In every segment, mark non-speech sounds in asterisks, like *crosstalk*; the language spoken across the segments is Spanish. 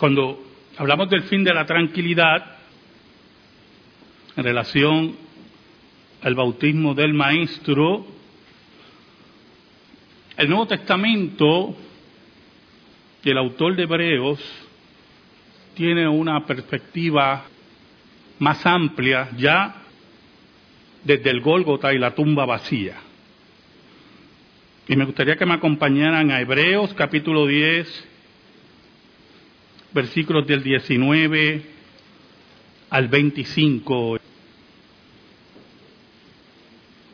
Cuando hablamos del fin de la tranquilidad, en relación al bautismo del Maestro, el Nuevo Testamento el autor de Hebreos tiene una perspectiva más amplia ya desde el Gólgota y la tumba vacía. Y me gustaría que me acompañaran a Hebreos capítulo 10, versículos del 19 al 25.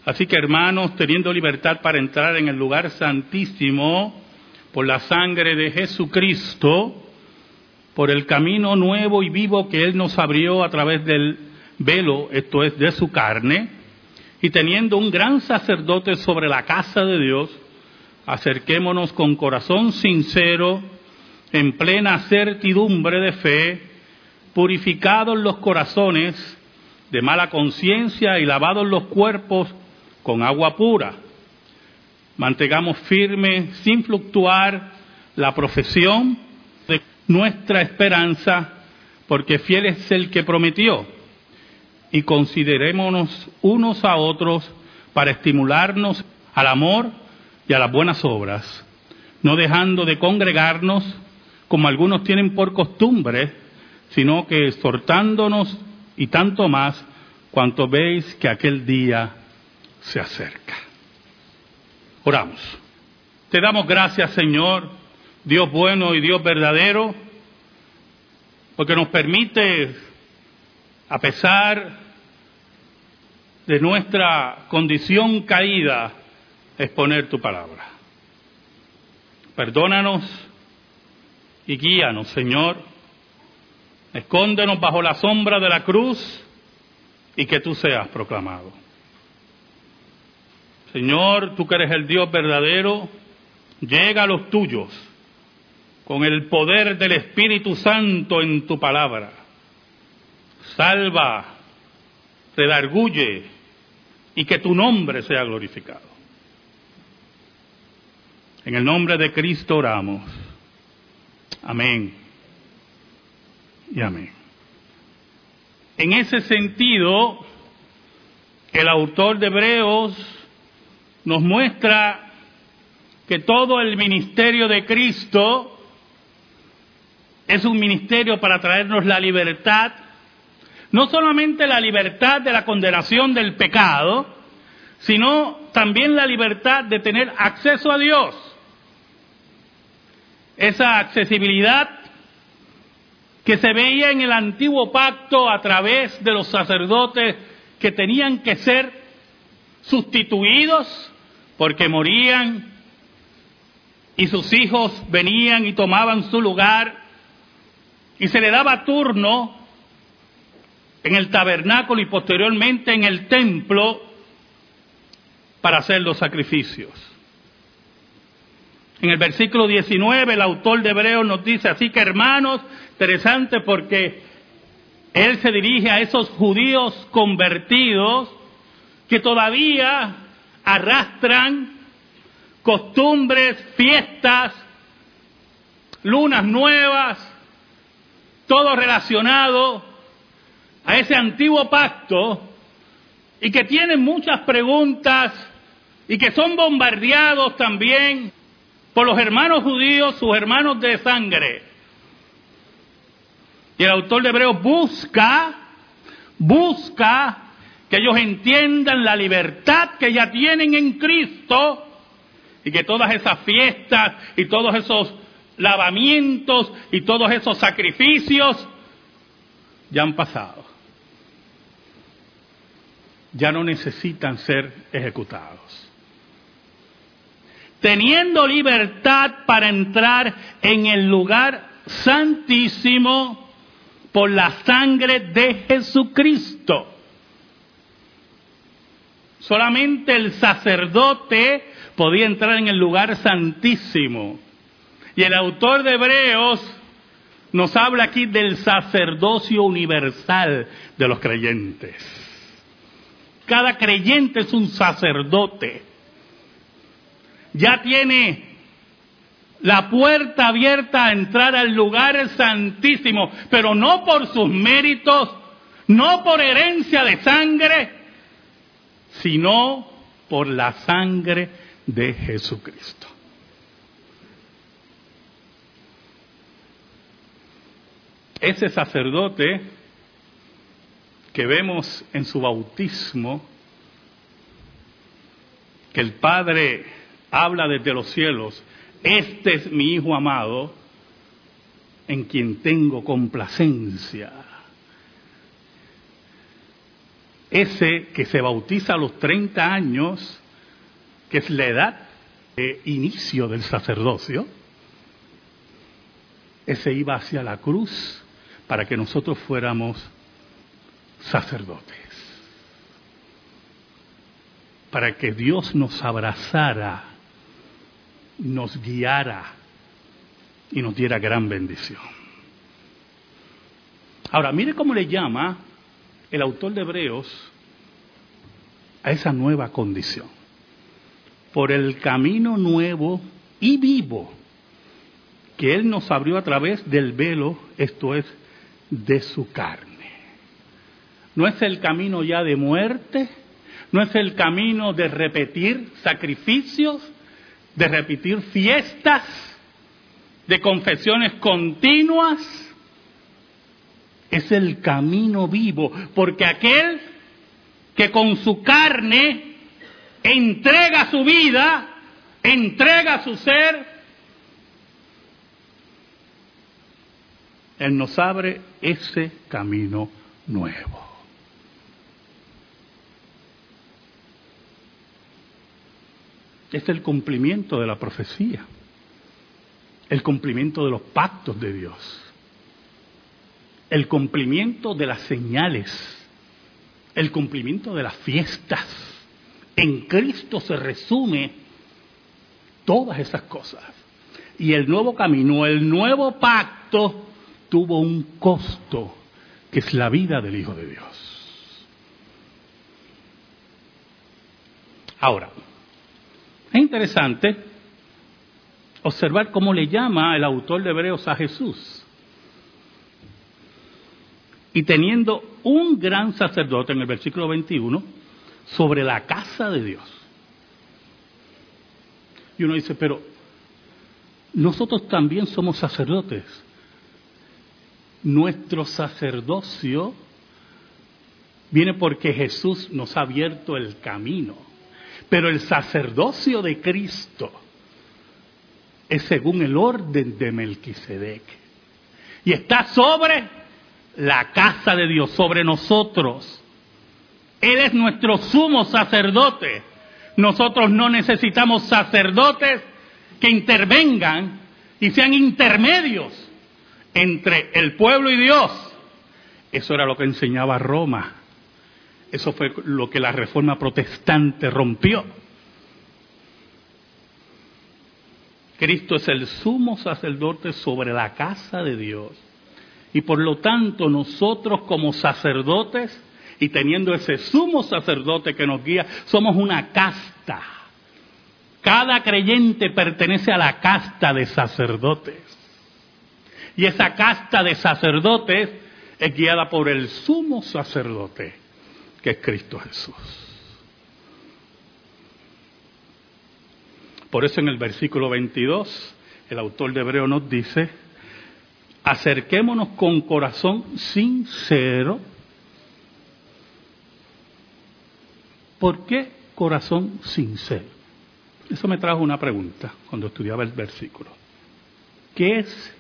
Así que hermanos, teniendo libertad para entrar en el lugar santísimo por la sangre de Jesucristo, por el camino nuevo y vivo que Él nos abrió a través del velo, esto es, de su carne, y teniendo un gran sacerdote sobre la casa de Dios, acerquémonos con corazón sincero, en plena certidumbre de fe, purificados los corazones de mala conciencia y lavados los cuerpos con agua pura. Mantengamos firme, sin fluctuar, la profesión de nuestra esperanza, porque fiel es el que prometió. Y considerémonos unos a otros para estimularnos al amor y a las buenas obras, no dejando de congregarnos como algunos tienen por costumbre, sino que exhortándonos y tanto más cuanto veis que aquel día se acerca. Oramos. Te damos gracias, Señor, Dios bueno y Dios verdadero, porque nos permite, a pesar de nuestra condición caída, exponer tu palabra. Perdónanos y guíanos, Señor. Escóndenos bajo la sombra de la cruz y que tú seas proclamado. Señor, tú que eres el Dios verdadero, llega a los tuyos con el poder del Espíritu Santo en tu palabra. Salva, redarguye y que tu nombre sea glorificado. En el nombre de Cristo oramos. Amén. Y amén. En ese sentido, el autor de Hebreos nos muestra que todo el ministerio de Cristo es un ministerio para traernos la libertad, no solamente la libertad de la condenación del pecado, sino también la libertad de tener acceso a Dios esa accesibilidad que se veía en el antiguo pacto a través de los sacerdotes que tenían que ser sustituidos porque morían y sus hijos venían y tomaban su lugar y se le daba turno en el tabernáculo y posteriormente en el templo para hacer los sacrificios. En el versículo 19 el autor de Hebreos nos dice, así que hermanos, interesante porque él se dirige a esos judíos convertidos que todavía arrastran costumbres, fiestas, lunas nuevas, todo relacionado a ese antiguo pacto y que tienen muchas preguntas y que son bombardeados también por los hermanos judíos, sus hermanos de sangre. Y el autor de Hebreos busca, busca que ellos entiendan la libertad que ya tienen en Cristo y que todas esas fiestas y todos esos lavamientos y todos esos sacrificios ya han pasado. Ya no necesitan ser ejecutados teniendo libertad para entrar en el lugar santísimo por la sangre de Jesucristo. Solamente el sacerdote podía entrar en el lugar santísimo. Y el autor de Hebreos nos habla aquí del sacerdocio universal de los creyentes. Cada creyente es un sacerdote ya tiene la puerta abierta a entrar al lugar santísimo, pero no por sus méritos, no por herencia de sangre, sino por la sangre de Jesucristo. Ese sacerdote que vemos en su bautismo, que el Padre habla desde los cielos, este es mi Hijo amado, en quien tengo complacencia. Ese que se bautiza a los 30 años, que es la edad de inicio del sacerdocio, ese iba hacia la cruz para que nosotros fuéramos sacerdotes, para que Dios nos abrazara, nos guiara y nos diera gran bendición. Ahora, mire cómo le llama el autor de Hebreos a esa nueva condición. Por el camino nuevo y vivo que Él nos abrió a través del velo, esto es, de su carne. No es el camino ya de muerte, no es el camino de repetir sacrificios, de repetir fiestas, de confesiones continuas. Es el camino vivo, porque aquel que con su carne entrega su vida, entrega su ser, Él nos abre ese camino nuevo. Es el cumplimiento de la profecía, el cumplimiento de los pactos de Dios, el cumplimiento de las señales, el cumplimiento de las fiestas. En Cristo se resume todas esas cosas. Y el nuevo camino, el nuevo pacto, tuvo un costo, que es la vida del Hijo de Dios. Ahora, es interesante observar cómo le llama el autor de Hebreos a Jesús. Y teniendo un gran sacerdote en el versículo 21 sobre la casa de Dios. Y uno dice, pero nosotros también somos sacerdotes nuestro sacerdocio viene porque Jesús nos ha abierto el camino. Pero el sacerdocio de Cristo es según el orden de Melquisedec. Y está sobre la casa de Dios, sobre nosotros. Él es nuestro sumo sacerdote. Nosotros no necesitamos sacerdotes que intervengan y sean intermedios entre el pueblo y Dios. Eso era lo que enseñaba Roma. Eso fue lo que la reforma protestante rompió. Cristo es el sumo sacerdote sobre la casa de Dios. Y por lo tanto nosotros como sacerdotes y teniendo ese sumo sacerdote que nos guía, somos una casta. Cada creyente pertenece a la casta de sacerdotes. Y esa casta de sacerdotes es guiada por el sumo sacerdote, que es Cristo Jesús. Por eso en el versículo 22, el autor de Hebreo nos dice, acerquémonos con corazón sincero. ¿Por qué corazón sincero? Eso me trajo una pregunta cuando estudiaba el versículo. ¿Qué es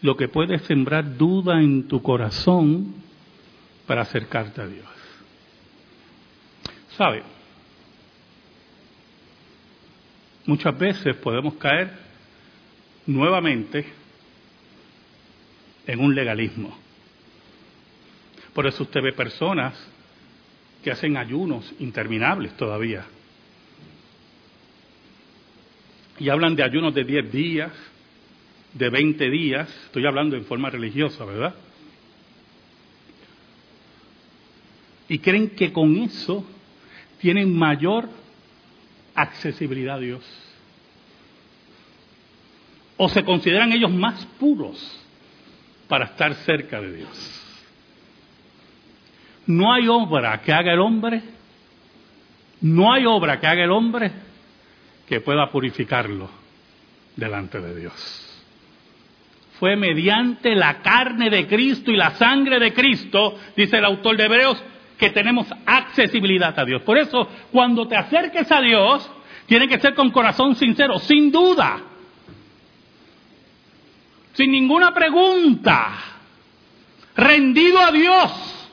lo que puede sembrar duda en tu corazón para acercarte a Dios. ¿Sabe? Muchas veces podemos caer nuevamente en un legalismo. Por eso usted ve personas que hacen ayunos interminables todavía. Y hablan de ayunos de 10 días, de 20 días, estoy hablando en forma religiosa, ¿verdad? Y creen que con eso tienen mayor accesibilidad a Dios. o se consideran ellos más puros para estar cerca de Dios. No hay obra que haga el hombre, no hay obra que haga el hombre que pueda purificarlo delante de Dios. Fue mediante la carne de Cristo y la sangre de Cristo, dice el autor de Hebreos, que tenemos accesibilidad a Dios. Por eso, cuando te acerques a Dios, tiene que ser con corazón sincero, sin duda, sin ninguna pregunta, rendido a Dios,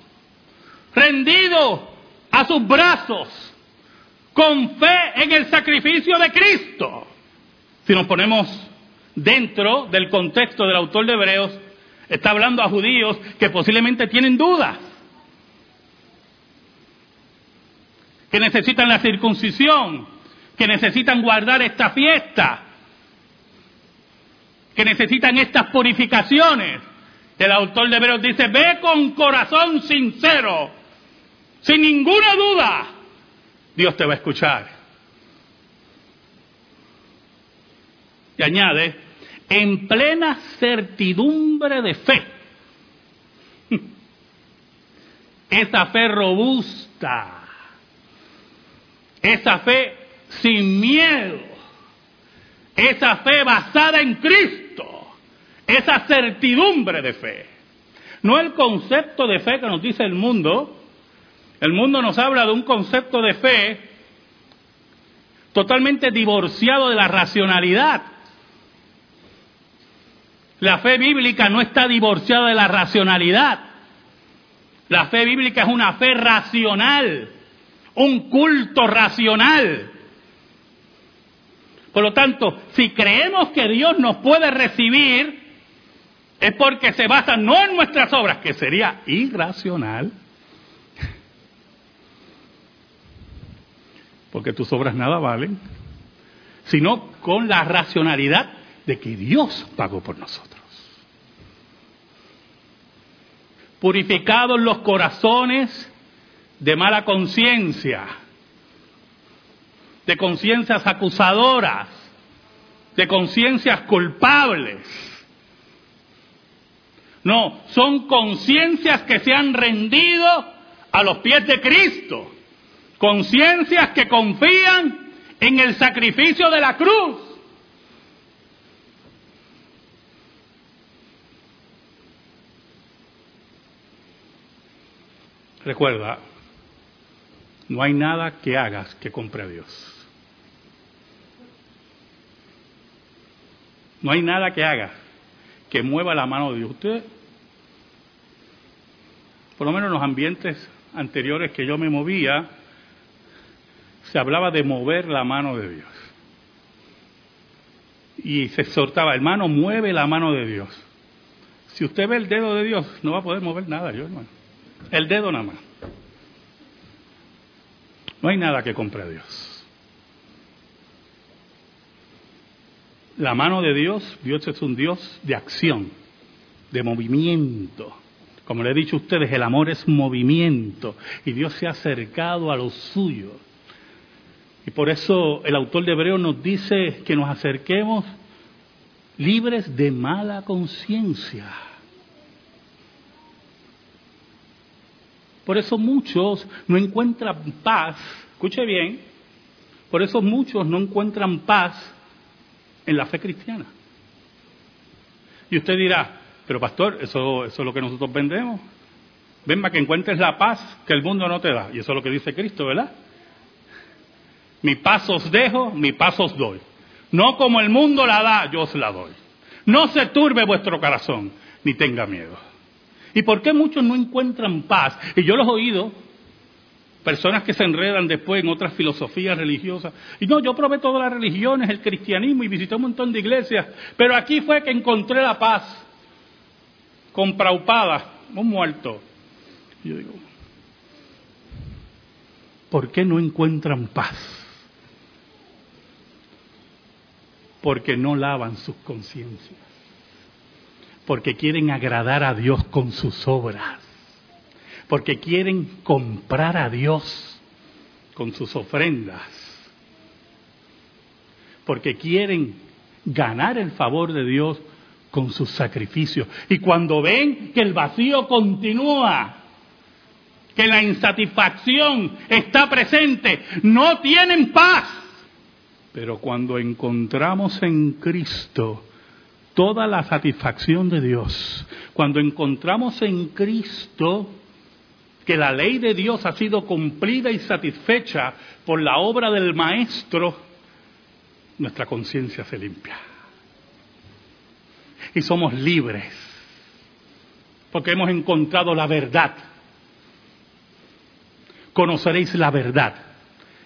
rendido a sus brazos, con fe en el sacrificio de Cristo. Si nos ponemos dentro del contexto del autor de Hebreos, está hablando a judíos que posiblemente tienen dudas, que necesitan la circuncisión, que necesitan guardar esta fiesta, que necesitan estas purificaciones. El autor de Hebreos dice, ve con corazón sincero, sin ninguna duda, Dios te va a escuchar. Y añade, en plena certidumbre de fe. *laughs* Esa fe robusta, esa fe sin miedo, esa fe basada en Cristo, esa certidumbre de fe. No el concepto de fe que nos dice el mundo. El mundo nos habla de un concepto de fe totalmente divorciado de la racionalidad. La fe bíblica no está divorciada de la racionalidad. La fe bíblica es una fe racional, un culto racional. Por lo tanto, si creemos que Dios nos puede recibir, es porque se basa no en nuestras obras, que sería irracional, porque tus obras nada valen, sino con la racionalidad de que Dios pagó por nosotros. Purificados los corazones de mala conciencia de conciencias acusadoras, de conciencias culpables. No, son conciencias que se han rendido a los pies de Cristo, conciencias que confían en el sacrificio de la cruz. Recuerda, no hay nada que hagas que compre a Dios. No hay nada que haga que mueva la mano de Dios. Usted, por lo menos en los ambientes anteriores que yo me movía, se hablaba de mover la mano de Dios. Y se exhortaba, hermano, mueve la mano de Dios. Si usted ve el dedo de Dios, no va a poder mover nada, yo hermano. El dedo nada más. No hay nada que compre a Dios. La mano de Dios, Dios es un Dios de acción, de movimiento. Como le he dicho a ustedes, el amor es movimiento y Dios se ha acercado a los suyos. Y por eso el autor de Hebreo nos dice que nos acerquemos libres de mala conciencia. Por eso muchos no encuentran paz, escuche bien, por eso muchos no encuentran paz en la fe cristiana. Y usted dirá, pero pastor, eso, eso es lo que nosotros vendemos. Ven para que encuentres la paz que el mundo no te da. Y eso es lo que dice Cristo, ¿verdad? Mi paz os dejo, mi paz os doy. No como el mundo la da, yo os la doy. No se turbe vuestro corazón, ni tenga miedo. ¿Y por qué muchos no encuentran paz? Y yo los he oído Personas que se enredan después en otras filosofías religiosas. Y no, yo probé todas las religiones, el cristianismo y visité un montón de iglesias, pero aquí fue que encontré la paz. Con Praupada, un muerto. Y yo digo, ¿por qué no encuentran paz? Porque no lavan sus conciencias. Porque quieren agradar a Dios con sus obras porque quieren comprar a Dios con sus ofrendas, porque quieren ganar el favor de Dios con sus sacrificios. Y cuando ven que el vacío continúa, que la insatisfacción está presente, no tienen paz. Pero cuando encontramos en Cristo toda la satisfacción de Dios, cuando encontramos en Cristo que la ley de Dios ha sido cumplida y satisfecha por la obra del Maestro, nuestra conciencia se limpia. Y somos libres, porque hemos encontrado la verdad. Conoceréis la verdad,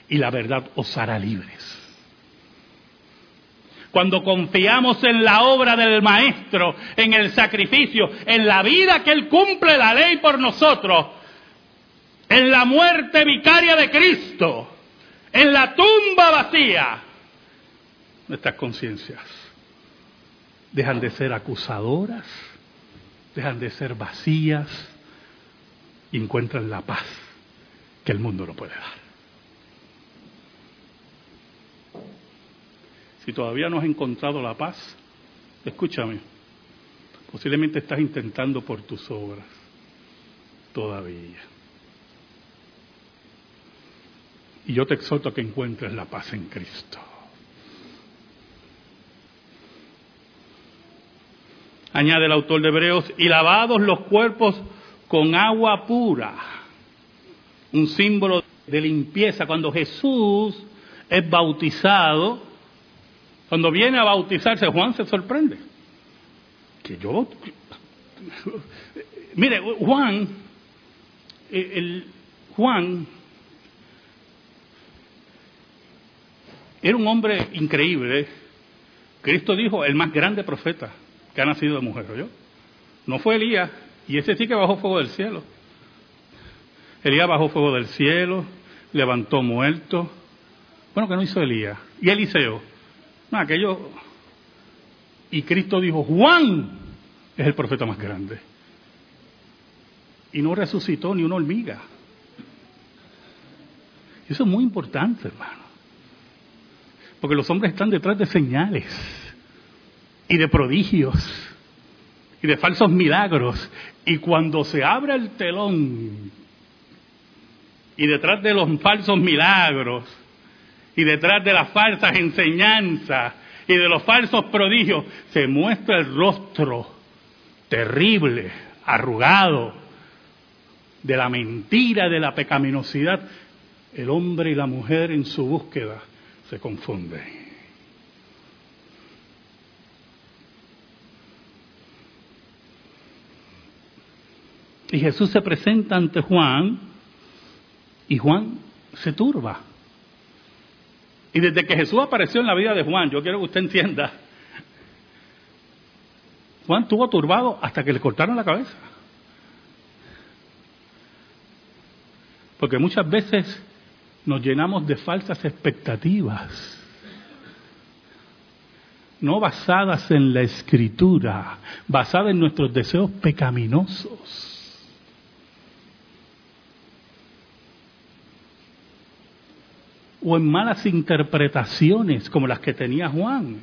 y la verdad os hará libres. Cuando confiamos en la obra del Maestro, en el sacrificio, en la vida que Él cumple la ley por nosotros, en la muerte vicaria de Cristo, en la tumba vacía, nuestras conciencias dejan de ser acusadoras, dejan de ser vacías y encuentran la paz que el mundo no puede dar. Si todavía no has encontrado la paz, escúchame, posiblemente estás intentando por tus obras todavía. Y yo te exhorto a que encuentres la paz en Cristo. Añade el autor de Hebreos, y lavados los cuerpos con agua pura, un símbolo de limpieza. Cuando Jesús es bautizado, cuando viene a bautizarse, Juan se sorprende. Que yo. *laughs* Mire, Juan, el, Juan Era un hombre increíble. Cristo dijo, el más grande profeta que ha nacido de mujer, ¿oyó? No fue Elías, y ese sí que bajó fuego del cielo. Elías bajó fuego del cielo, levantó muertos. Bueno, que no hizo Elías. Y Eliseo. No, aquello. Y Cristo dijo, Juan es el profeta más grande. Y no resucitó ni una hormiga. Eso es muy importante, hermano. Porque los hombres están detrás de señales y de prodigios y de falsos milagros. Y cuando se abre el telón y detrás de los falsos milagros y detrás de las falsas enseñanzas y de los falsos prodigios, se muestra el rostro terrible, arrugado, de la mentira, de la pecaminosidad, el hombre y la mujer en su búsqueda se confunde. Y Jesús se presenta ante Juan y Juan se turba. Y desde que Jesús apareció en la vida de Juan, yo quiero que usted entienda, Juan estuvo turbado hasta que le cortaron la cabeza. Porque muchas veces nos llenamos de falsas expectativas, no basadas en la escritura, basadas en nuestros deseos pecaminosos. O en malas interpretaciones como las que tenía Juan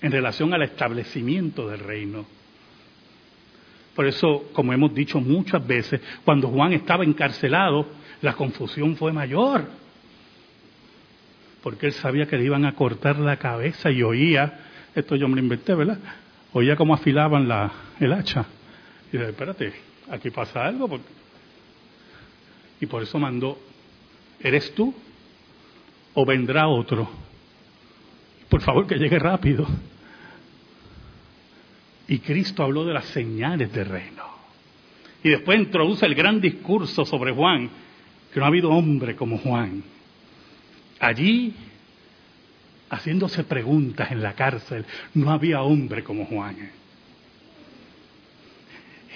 en relación al establecimiento del reino. Por eso, como hemos dicho muchas veces, cuando Juan estaba encarcelado, la confusión fue mayor. Porque él sabía que le iban a cortar la cabeza y oía, esto yo me lo inventé, ¿verdad? Oía cómo afilaban la, el hacha. Y dice, espérate, aquí pasa algo. Y por eso mandó, ¿eres tú o vendrá otro? Por favor, que llegue rápido. Y Cristo habló de las señales del reino. Y después introduce el gran discurso sobre Juan, que no ha habido hombre como Juan. Allí, haciéndose preguntas en la cárcel, no había hombre como Juan.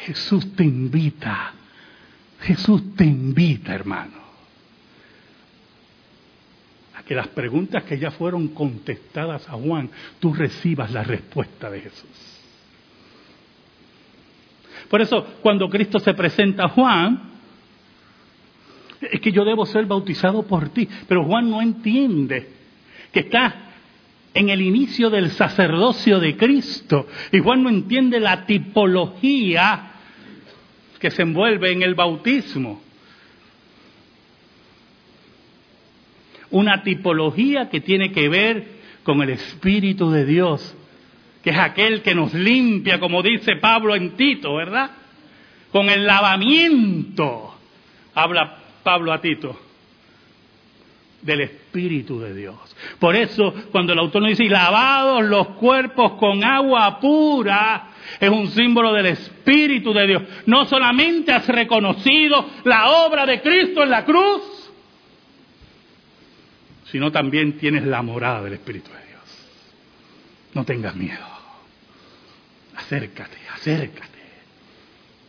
Jesús te invita, Jesús te invita, hermano, que las preguntas que ya fueron contestadas a Juan, tú recibas la respuesta de Jesús. Por eso, cuando Cristo se presenta a Juan, es que yo debo ser bautizado por ti. Pero Juan no entiende que está en el inicio del sacerdocio de Cristo. Igual no entiende la tipología que se envuelve en el bautismo. Una tipología que tiene que ver con el Espíritu de Dios, que es aquel que nos limpia, como dice Pablo en Tito, ¿verdad? Con el lavamiento, habla Pablo a Tito del Espíritu de Dios. Por eso, cuando el autor nos dice, lavados los cuerpos con agua pura, es un símbolo del Espíritu de Dios. No solamente has reconocido la obra de Cristo en la cruz, sino también tienes la morada del Espíritu de Dios. No tengas miedo. Acércate, acércate.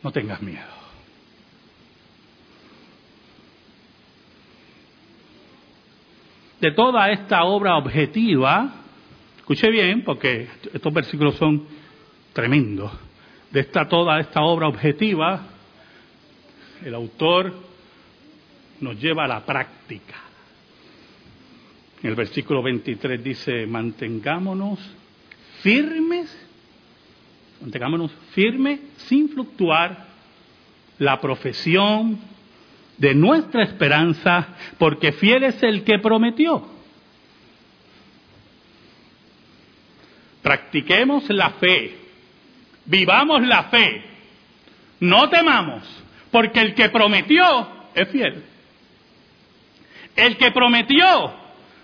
No tengas miedo. de toda esta obra objetiva, escuche bien, porque estos versículos son tremendos, de esta, toda esta obra objetiva, el autor nos lleva a la práctica. En el versículo 23 dice, mantengámonos firmes, mantengámonos firmes sin fluctuar la profesión de nuestra esperanza, porque fiel es el que prometió. Practiquemos la fe, vivamos la fe, no temamos, porque el que prometió es fiel. El que prometió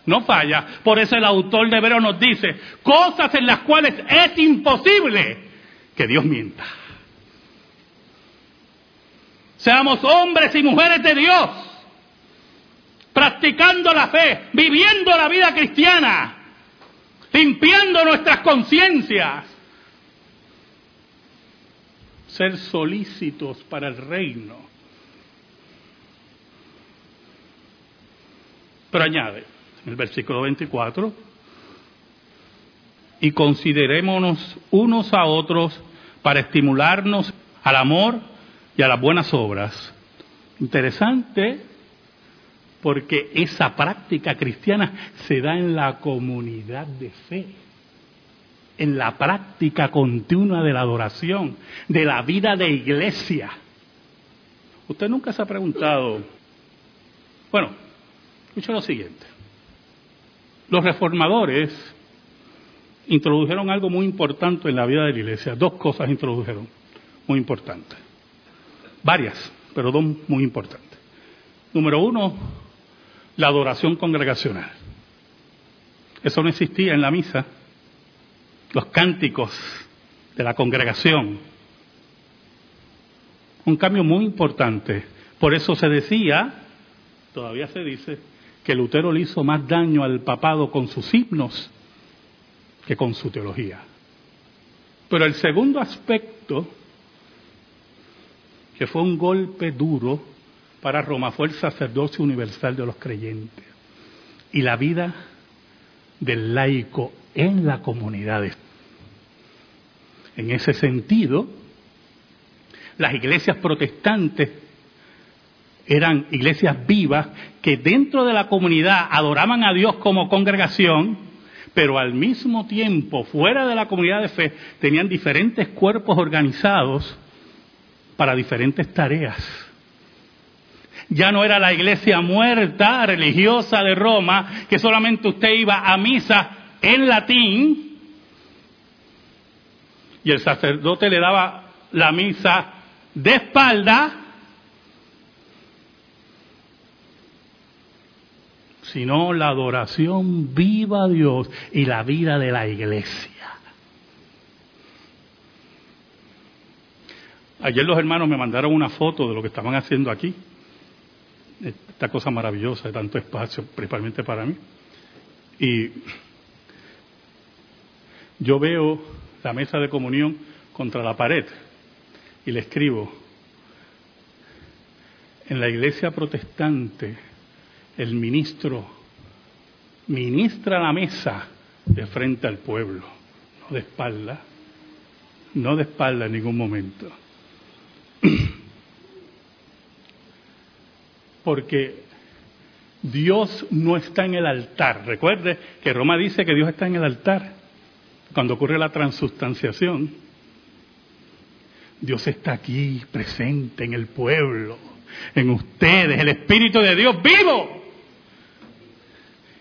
no falla. Por eso el autor de Hebreo nos dice cosas en las cuales es imposible que Dios mienta. Seamos hombres y mujeres de Dios, practicando la fe, viviendo la vida cristiana, limpiando nuestras conciencias. Ser solícitos para el reino. Pero añade, el versículo 24, y considerémonos unos a otros para estimularnos al amor y a las buenas obras. Interesante porque esa práctica cristiana se da en la comunidad de fe, en la práctica continua de la adoración, de la vida de iglesia. Usted nunca se ha preguntado, bueno, escucha lo siguiente, los reformadores introdujeron algo muy importante en la vida de la iglesia, dos cosas introdujeron muy importantes varias, pero dos muy importantes. Número uno, la adoración congregacional. Eso no existía en la misa. Los cánticos de la congregación. Un cambio muy importante. Por eso se decía, todavía se dice, que Lutero le hizo más daño al papado con sus himnos que con su teología. Pero el segundo aspecto que fue un golpe duro para Roma, fue el sacerdocio universal de los creyentes y la vida del laico en la comunidad. En ese sentido, las iglesias protestantes eran iglesias vivas que dentro de la comunidad adoraban a Dios como congregación, pero al mismo tiempo, fuera de la comunidad de fe, tenían diferentes cuerpos organizados para diferentes tareas. Ya no era la iglesia muerta, religiosa de Roma, que solamente usted iba a misa en latín y el sacerdote le daba la misa de espalda, sino la adoración viva a Dios y la vida de la iglesia. Ayer los hermanos me mandaron una foto de lo que estaban haciendo aquí. Esta cosa maravillosa de tanto espacio, principalmente para mí. Y yo veo la mesa de comunión contra la pared y le escribo, en la iglesia protestante el ministro ministra la mesa de frente al pueblo, no de espalda, no de espalda en ningún momento. *clears throat* Porque Dios no está en el altar. Recuerde que Roma dice que Dios está en el altar cuando ocurre la transustanciación. Dios está aquí presente en el pueblo, en ustedes, el Espíritu de Dios vivo.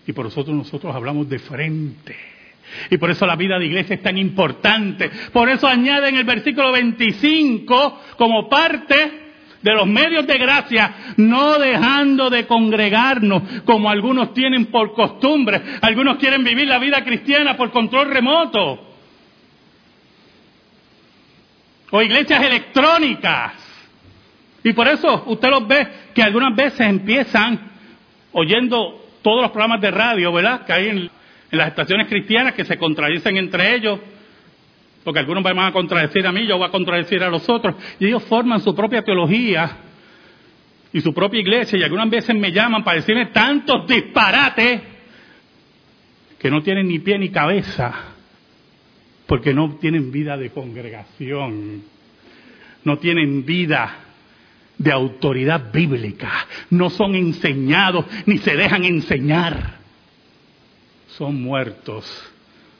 Y por nosotros nosotros hablamos de frente. Y por eso la vida de iglesia es tan importante. Por eso añade en el versículo 25 como parte de los medios de gracia, no dejando de congregarnos como algunos tienen por costumbre. Algunos quieren vivir la vida cristiana por control remoto. O iglesias electrónicas. Y por eso usted los ve que algunas veces empiezan oyendo todos los programas de radio, ¿verdad? Que hay en, las estaciones cristianas que se contradicen entre ellos porque algunos van a contradecir a mí, yo voy a contradecir a los otros, y ellos forman su propia teología y su propia iglesia, y algunas veces me llaman para decirme tantos disparates que no tienen ni pie ni cabeza, porque no tienen vida de congregación, no tienen vida de autoridad bíblica, no son enseñados ni se dejan enseñar, son muertos,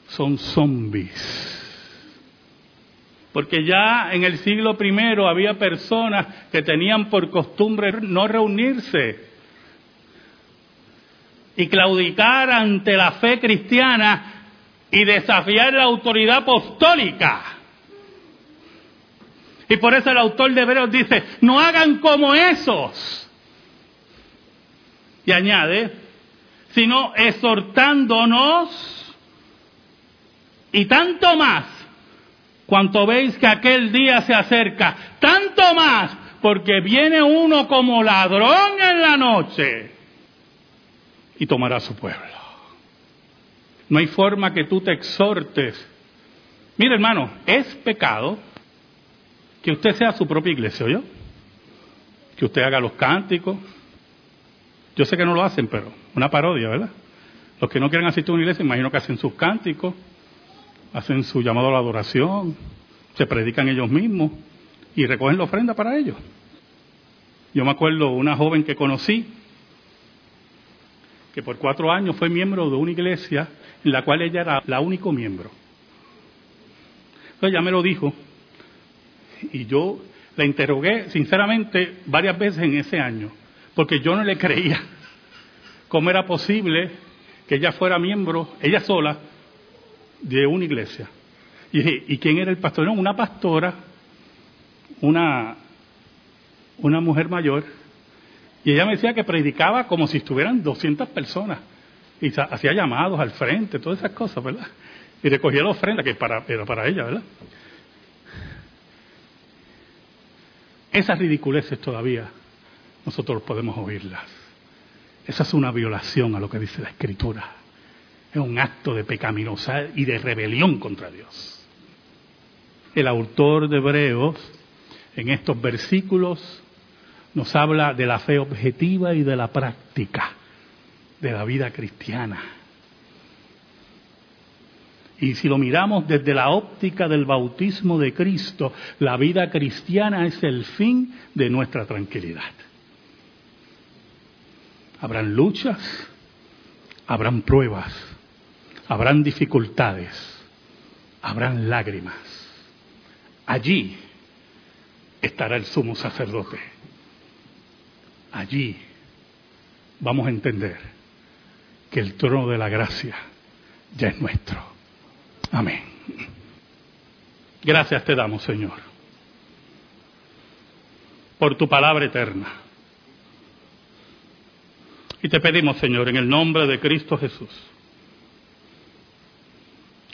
son zombies. Porque ya en el siglo I había personas que tenían por costumbre no reunirse y claudicar ante la fe cristiana y desafiar la autoridad apostólica. Y por eso el autor de Hebreos dice, no hagan como esos. Y añade, sino exhortándonos y tanto más cuanto veis que aquel día se acerca, tanto más porque viene uno como ladrón en la noche y tomará su pueblo. No hay forma que tú te exhortes. Mire hermano, es pecado que usted sea su propia iglesia, ¿yo? Que usted haga los cánticos. Yo sé que no lo hacen, pero una parodia, ¿verdad? Los que no quieren asistir a una iglesia, imagino que hacen sus cánticos hacen su llamado a la adoración, se predican ellos mismos y recogen la ofrenda para ellos. Yo me acuerdo una joven que conocí, que por cuatro años fue miembro de una iglesia en la cual ella era la único miembro. Entonces ella me lo dijo y yo la interrogué sinceramente varias veces en ese año, porque yo no le creía *laughs* cómo era posible que ella fuera miembro, ella sola, de una iglesia. Y dije, ¿y quién era el pastor? No, una pastora, una, una mujer mayor, y ella me decía que predicaba como si estuvieran 200 personas, y hacía llamados al frente, todas esas cosas, ¿verdad? Y recogía la ofrenda, que para, era para ella, ¿verdad? Esas ridiculeces todavía nosotros podemos oírlas. Esa es una violación a lo que dice la Escritura es un acto de pecaminosidad y de rebelión contra Dios. El autor de Hebreos en estos versículos nos habla de la fe objetiva y de la práctica de la vida cristiana. Y si lo miramos desde la óptica del bautismo de Cristo, la vida cristiana es el fin de nuestra tranquilidad. Habrán luchas, habrán pruebas, habrán dificultades, habrán lágrimas. Allí estará el sumo sacerdote. Allí vamos a entender que el trono de la gracia ya es nuestro. Amén. Gracias te damos, Señor, por tu palabra eterna. Y te pedimos, Señor, en el nombre de Cristo Jesús,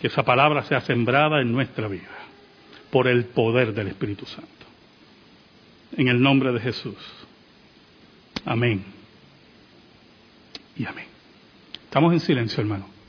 que esa palabra sea sembrada en nuestra vida por el poder del Espíritu Santo. En el nombre de Jesús. Amén. Y amén. Estamos en silencio, hermano.